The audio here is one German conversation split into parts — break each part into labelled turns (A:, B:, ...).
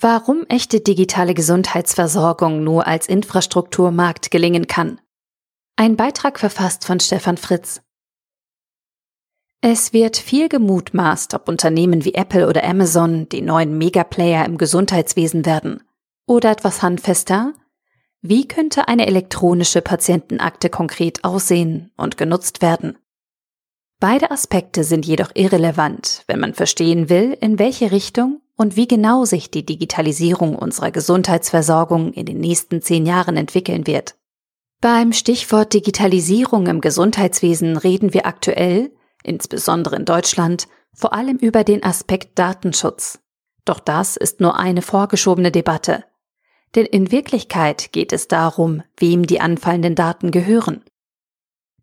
A: Warum echte digitale Gesundheitsversorgung nur als Infrastrukturmarkt gelingen kann. Ein Beitrag verfasst von Stefan Fritz. Es wird viel gemutmaßt, ob Unternehmen wie Apple oder Amazon die neuen Megaplayer im Gesundheitswesen werden. Oder etwas handfester? Wie könnte eine elektronische Patientenakte konkret aussehen und genutzt werden? Beide Aspekte sind jedoch irrelevant, wenn man verstehen will, in welche Richtung und wie genau sich die Digitalisierung unserer Gesundheitsversorgung in den nächsten zehn Jahren entwickeln wird. Beim Stichwort Digitalisierung im Gesundheitswesen reden wir aktuell, insbesondere in Deutschland, vor allem über den Aspekt Datenschutz. Doch das ist nur eine vorgeschobene Debatte. Denn in Wirklichkeit geht es darum, wem die anfallenden Daten gehören.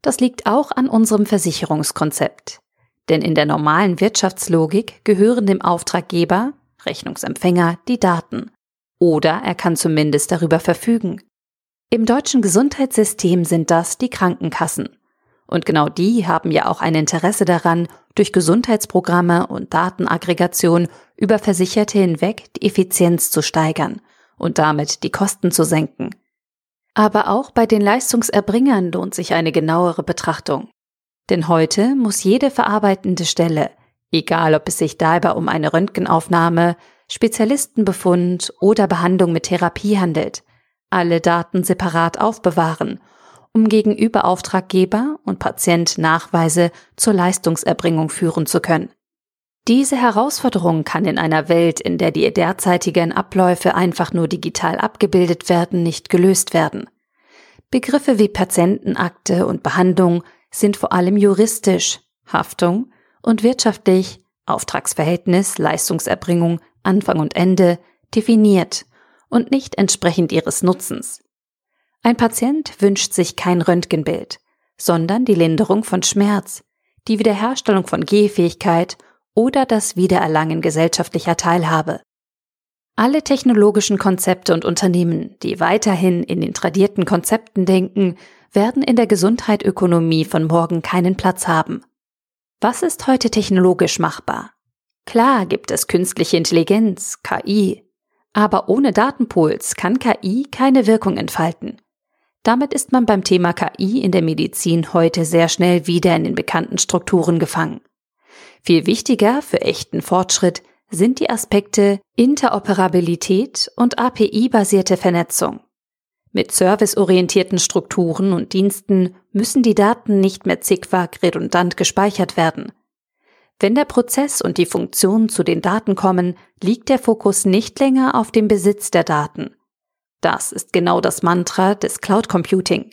A: Das liegt auch an unserem Versicherungskonzept. Denn in der normalen Wirtschaftslogik gehören dem Auftraggeber, Rechnungsempfänger die Daten. Oder er kann zumindest darüber verfügen. Im deutschen Gesundheitssystem sind das die Krankenkassen. Und genau die haben ja auch ein Interesse daran, durch Gesundheitsprogramme und Datenaggregation über Versicherte hinweg die Effizienz zu steigern und damit die Kosten zu senken. Aber auch bei den Leistungserbringern lohnt sich eine genauere Betrachtung. Denn heute muss jede verarbeitende Stelle egal ob es sich dabei um eine Röntgenaufnahme, Spezialistenbefund oder Behandlung mit Therapie handelt, alle Daten separat aufbewahren, um gegenüber Auftraggeber und Patient Nachweise zur Leistungserbringung führen zu können. Diese Herausforderung kann in einer Welt, in der die derzeitigen Abläufe einfach nur digital abgebildet werden, nicht gelöst werden. Begriffe wie Patientenakte und Behandlung sind vor allem juristisch, Haftung und wirtschaftlich Auftragsverhältnis, Leistungserbringung, Anfang und Ende definiert und nicht entsprechend ihres Nutzens. Ein Patient wünscht sich kein Röntgenbild, sondern die Linderung von Schmerz, die Wiederherstellung von Gehfähigkeit oder das Wiedererlangen gesellschaftlicher Teilhabe. Alle technologischen Konzepte und Unternehmen, die weiterhin in den tradierten Konzepten denken, werden in der Gesundheitsökonomie von morgen keinen Platz haben. Was ist heute technologisch machbar? Klar gibt es künstliche Intelligenz, KI, aber ohne Datenpools kann KI keine Wirkung entfalten. Damit ist man beim Thema KI in der Medizin heute sehr schnell wieder in den bekannten Strukturen gefangen. Viel wichtiger für echten Fortschritt sind die Aspekte Interoperabilität und API-basierte Vernetzung. Mit serviceorientierten Strukturen und Diensten müssen die Daten nicht mehr zigfach redundant gespeichert werden. Wenn der Prozess und die Funktion zu den Daten kommen, liegt der Fokus nicht länger auf dem Besitz der Daten. Das ist genau das Mantra des Cloud Computing.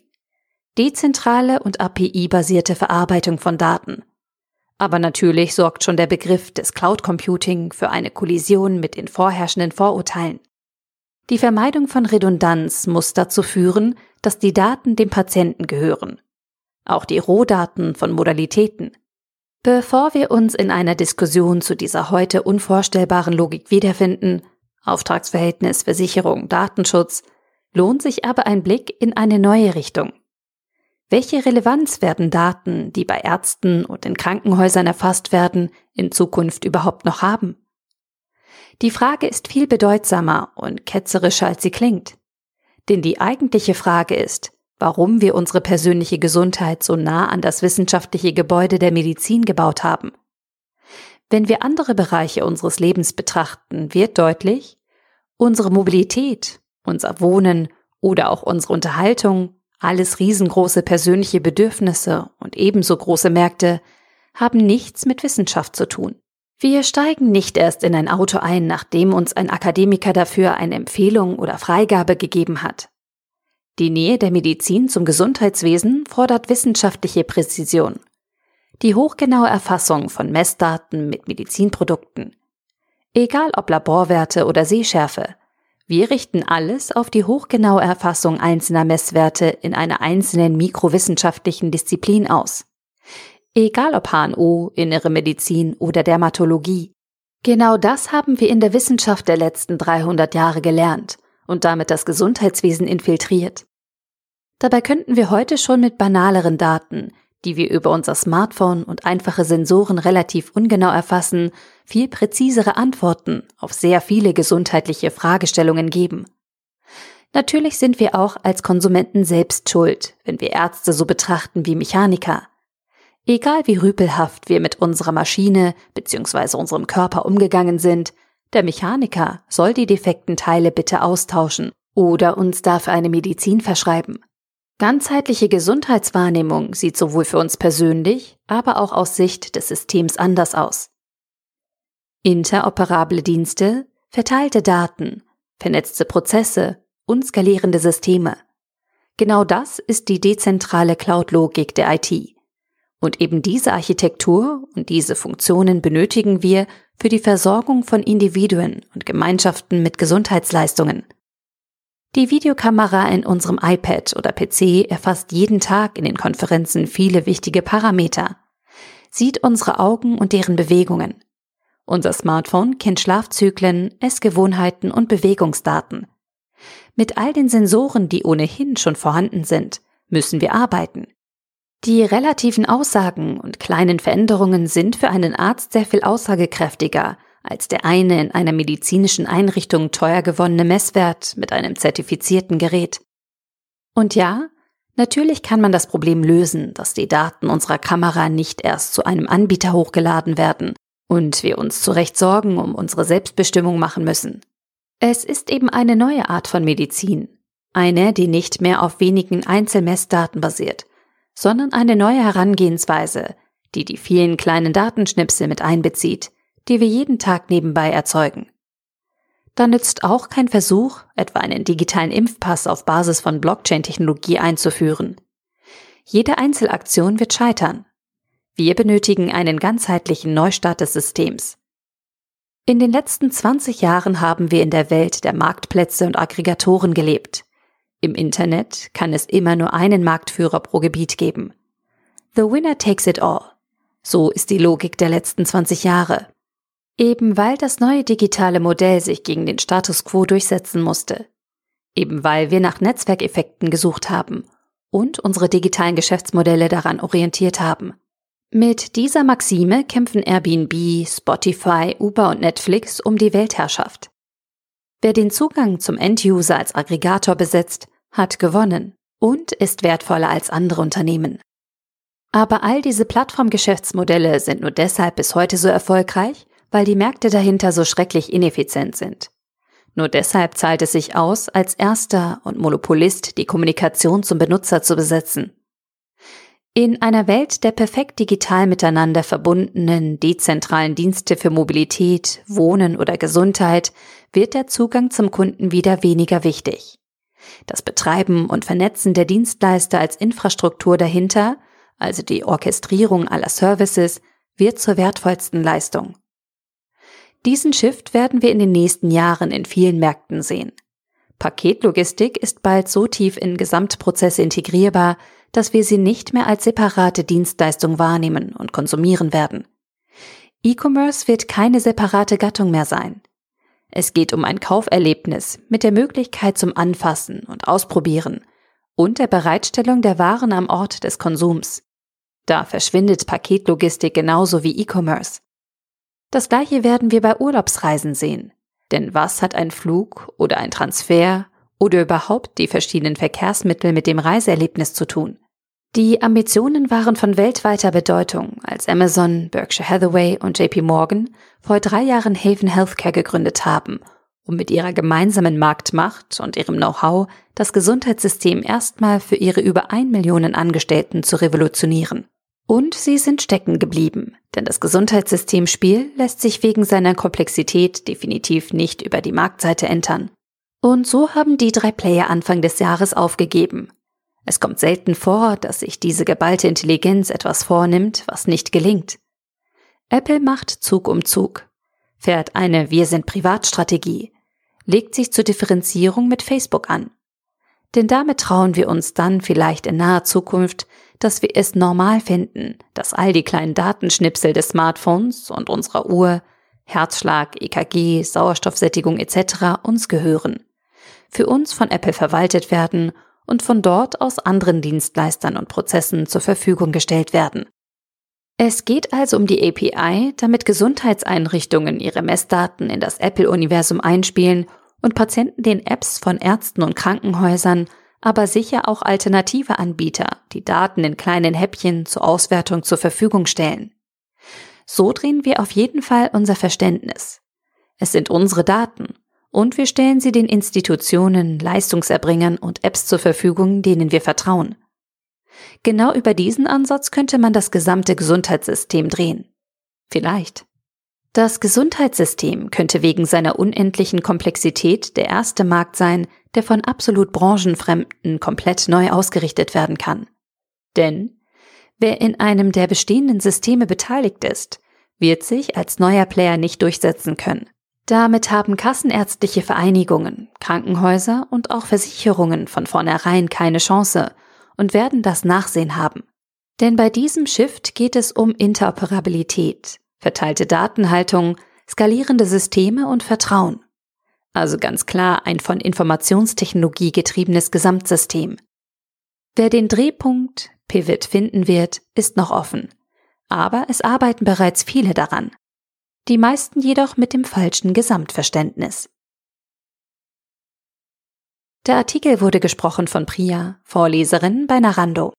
A: Dezentrale und API-basierte Verarbeitung von Daten. Aber natürlich sorgt schon der Begriff des Cloud Computing für eine Kollision mit den vorherrschenden Vorurteilen. Die Vermeidung von Redundanz muss dazu führen, dass die Daten dem Patienten gehören. Auch die Rohdaten von Modalitäten. Bevor wir uns in einer Diskussion zu dieser heute unvorstellbaren Logik wiederfinden, Auftragsverhältnis, Versicherung, Datenschutz, lohnt sich aber ein Blick in eine neue Richtung. Welche Relevanz werden Daten, die bei Ärzten und in Krankenhäusern erfasst werden, in Zukunft überhaupt noch haben? Die Frage ist viel bedeutsamer und ketzerischer, als sie klingt. Denn die eigentliche Frage ist, warum wir unsere persönliche Gesundheit so nah an das wissenschaftliche Gebäude der Medizin gebaut haben. Wenn wir andere Bereiche unseres Lebens betrachten, wird deutlich, unsere Mobilität, unser Wohnen oder auch unsere Unterhaltung, alles riesengroße persönliche Bedürfnisse und ebenso große Märkte, haben nichts mit Wissenschaft zu tun. Wir steigen nicht erst in ein Auto ein, nachdem uns ein Akademiker dafür eine Empfehlung oder Freigabe gegeben hat. Die Nähe der Medizin zum Gesundheitswesen fordert wissenschaftliche Präzision. Die hochgenaue Erfassung von Messdaten mit Medizinprodukten. Egal ob Laborwerte oder Sehschärfe, wir richten alles auf die hochgenaue Erfassung einzelner Messwerte in einer einzelnen mikrowissenschaftlichen Disziplin aus. Egal ob HNO, innere Medizin oder Dermatologie. Genau das haben wir in der Wissenschaft der letzten 300 Jahre gelernt und damit das Gesundheitswesen infiltriert. Dabei könnten wir heute schon mit banaleren Daten, die wir über unser Smartphone und einfache Sensoren relativ ungenau erfassen, viel präzisere Antworten auf sehr viele gesundheitliche Fragestellungen geben. Natürlich sind wir auch als Konsumenten selbst schuld, wenn wir Ärzte so betrachten wie Mechaniker. Egal wie rüpelhaft wir mit unserer Maschine bzw. unserem Körper umgegangen sind, der Mechaniker soll die defekten Teile bitte austauschen oder uns dafür eine Medizin verschreiben. Ganzheitliche Gesundheitswahrnehmung sieht sowohl für uns persönlich, aber auch aus Sicht des Systems anders aus. Interoperable Dienste, verteilte Daten, vernetzte Prozesse und skalierende Systeme. Genau das ist die dezentrale Cloud-Logik der IT. Und eben diese Architektur und diese Funktionen benötigen wir für die Versorgung von Individuen und Gemeinschaften mit Gesundheitsleistungen. Die Videokamera in unserem iPad oder PC erfasst jeden Tag in den Konferenzen viele wichtige Parameter, sieht unsere Augen und deren Bewegungen. Unser Smartphone kennt Schlafzyklen, Essgewohnheiten und Bewegungsdaten. Mit all den Sensoren, die ohnehin schon vorhanden sind, müssen wir arbeiten. Die relativen Aussagen und kleinen Veränderungen sind für einen Arzt sehr viel aussagekräftiger als der eine in einer medizinischen Einrichtung teuer gewonnene Messwert mit einem zertifizierten Gerät. Und ja, natürlich kann man das Problem lösen, dass die Daten unserer Kamera nicht erst zu einem Anbieter hochgeladen werden und wir uns zu Recht Sorgen um unsere Selbstbestimmung machen müssen. Es ist eben eine neue Art von Medizin, eine, die nicht mehr auf wenigen Einzelmessdaten basiert, sondern eine neue Herangehensweise, die die vielen kleinen Datenschnipsel mit einbezieht, die wir jeden Tag nebenbei erzeugen. Da nützt auch kein Versuch, etwa einen digitalen Impfpass auf Basis von Blockchain-Technologie einzuführen. Jede Einzelaktion wird scheitern. Wir benötigen einen ganzheitlichen Neustart des Systems. In den letzten 20 Jahren haben wir in der Welt der Marktplätze und Aggregatoren gelebt. Im Internet kann es immer nur einen Marktführer pro Gebiet geben. The winner takes it all. So ist die Logik der letzten 20 Jahre. Eben weil das neue digitale Modell sich gegen den Status quo durchsetzen musste. Eben weil wir nach Netzwerkeffekten gesucht haben und unsere digitalen Geschäftsmodelle daran orientiert haben. Mit dieser Maxime kämpfen Airbnb, Spotify, Uber und Netflix um die Weltherrschaft. Wer den Zugang zum Enduser als Aggregator besitzt, hat gewonnen und ist wertvoller als andere Unternehmen. Aber all diese Plattformgeschäftsmodelle sind nur deshalb bis heute so erfolgreich, weil die Märkte dahinter so schrecklich ineffizient sind. Nur deshalb zahlt es sich aus, als erster und Monopolist die Kommunikation zum Benutzer zu besetzen. In einer Welt der perfekt digital miteinander verbundenen, dezentralen Dienste für Mobilität, Wohnen oder Gesundheit wird der Zugang zum Kunden wieder weniger wichtig. Das Betreiben und Vernetzen der Dienstleister als Infrastruktur dahinter, also die Orchestrierung aller Services, wird zur wertvollsten Leistung. Diesen Shift werden wir in den nächsten Jahren in vielen Märkten sehen. Paketlogistik ist bald so tief in Gesamtprozesse integrierbar, dass wir sie nicht mehr als separate Dienstleistung wahrnehmen und konsumieren werden. E-Commerce wird keine separate Gattung mehr sein. Es geht um ein Kauferlebnis mit der Möglichkeit zum Anfassen und Ausprobieren und der Bereitstellung der Waren am Ort des Konsums. Da verschwindet Paketlogistik genauso wie E-Commerce. Das gleiche werden wir bei Urlaubsreisen sehen. Denn was hat ein Flug oder ein Transfer oder überhaupt die verschiedenen Verkehrsmittel mit dem Reiseerlebnis zu tun? Die Ambitionen waren von weltweiter Bedeutung, als Amazon, Berkshire Hathaway und JP Morgan vor drei Jahren Haven Healthcare gegründet haben, um mit ihrer gemeinsamen Marktmacht und ihrem Know-how das Gesundheitssystem erstmal für ihre über ein Millionen Angestellten zu revolutionieren. Und sie sind stecken geblieben, denn das Gesundheitssystemspiel lässt sich wegen seiner Komplexität definitiv nicht über die Marktseite entern. Und so haben die drei Player Anfang des Jahres aufgegeben. Es kommt selten vor, dass sich diese geballte Intelligenz etwas vornimmt, was nicht gelingt. Apple macht Zug um Zug, fährt eine Wir sind Privatstrategie, legt sich zur Differenzierung mit Facebook an. Denn damit trauen wir uns dann vielleicht in naher Zukunft dass wir es normal finden, dass all die kleinen Datenschnipsel des Smartphones und unserer Uhr, Herzschlag, EKG, Sauerstoffsättigung etc. uns gehören, für uns von Apple verwaltet werden und von dort aus anderen Dienstleistern und Prozessen zur Verfügung gestellt werden. Es geht also um die API, damit Gesundheitseinrichtungen ihre Messdaten in das Apple-Universum einspielen und Patienten den Apps von Ärzten und Krankenhäusern, aber sicher auch alternative Anbieter, die Daten in kleinen Häppchen zur Auswertung zur Verfügung stellen. So drehen wir auf jeden Fall unser Verständnis. Es sind unsere Daten und wir stellen sie den Institutionen, Leistungserbringern und Apps zur Verfügung, denen wir vertrauen. Genau über diesen Ansatz könnte man das gesamte Gesundheitssystem drehen. Vielleicht. Das Gesundheitssystem könnte wegen seiner unendlichen Komplexität der erste Markt sein, der von absolut branchenfremden komplett neu ausgerichtet werden kann. Denn wer in einem der bestehenden Systeme beteiligt ist, wird sich als neuer Player nicht durchsetzen können. Damit haben kassenärztliche Vereinigungen, Krankenhäuser und auch Versicherungen von vornherein keine Chance und werden das Nachsehen haben. Denn bei diesem Shift geht es um Interoperabilität, verteilte Datenhaltung, skalierende Systeme und Vertrauen. Also ganz klar ein von Informationstechnologie getriebenes Gesamtsystem. Wer den Drehpunkt, Pivot finden wird, ist noch offen. Aber es arbeiten bereits viele daran. Die meisten jedoch mit dem falschen Gesamtverständnis. Der Artikel wurde gesprochen von Priya, Vorleserin bei Narando.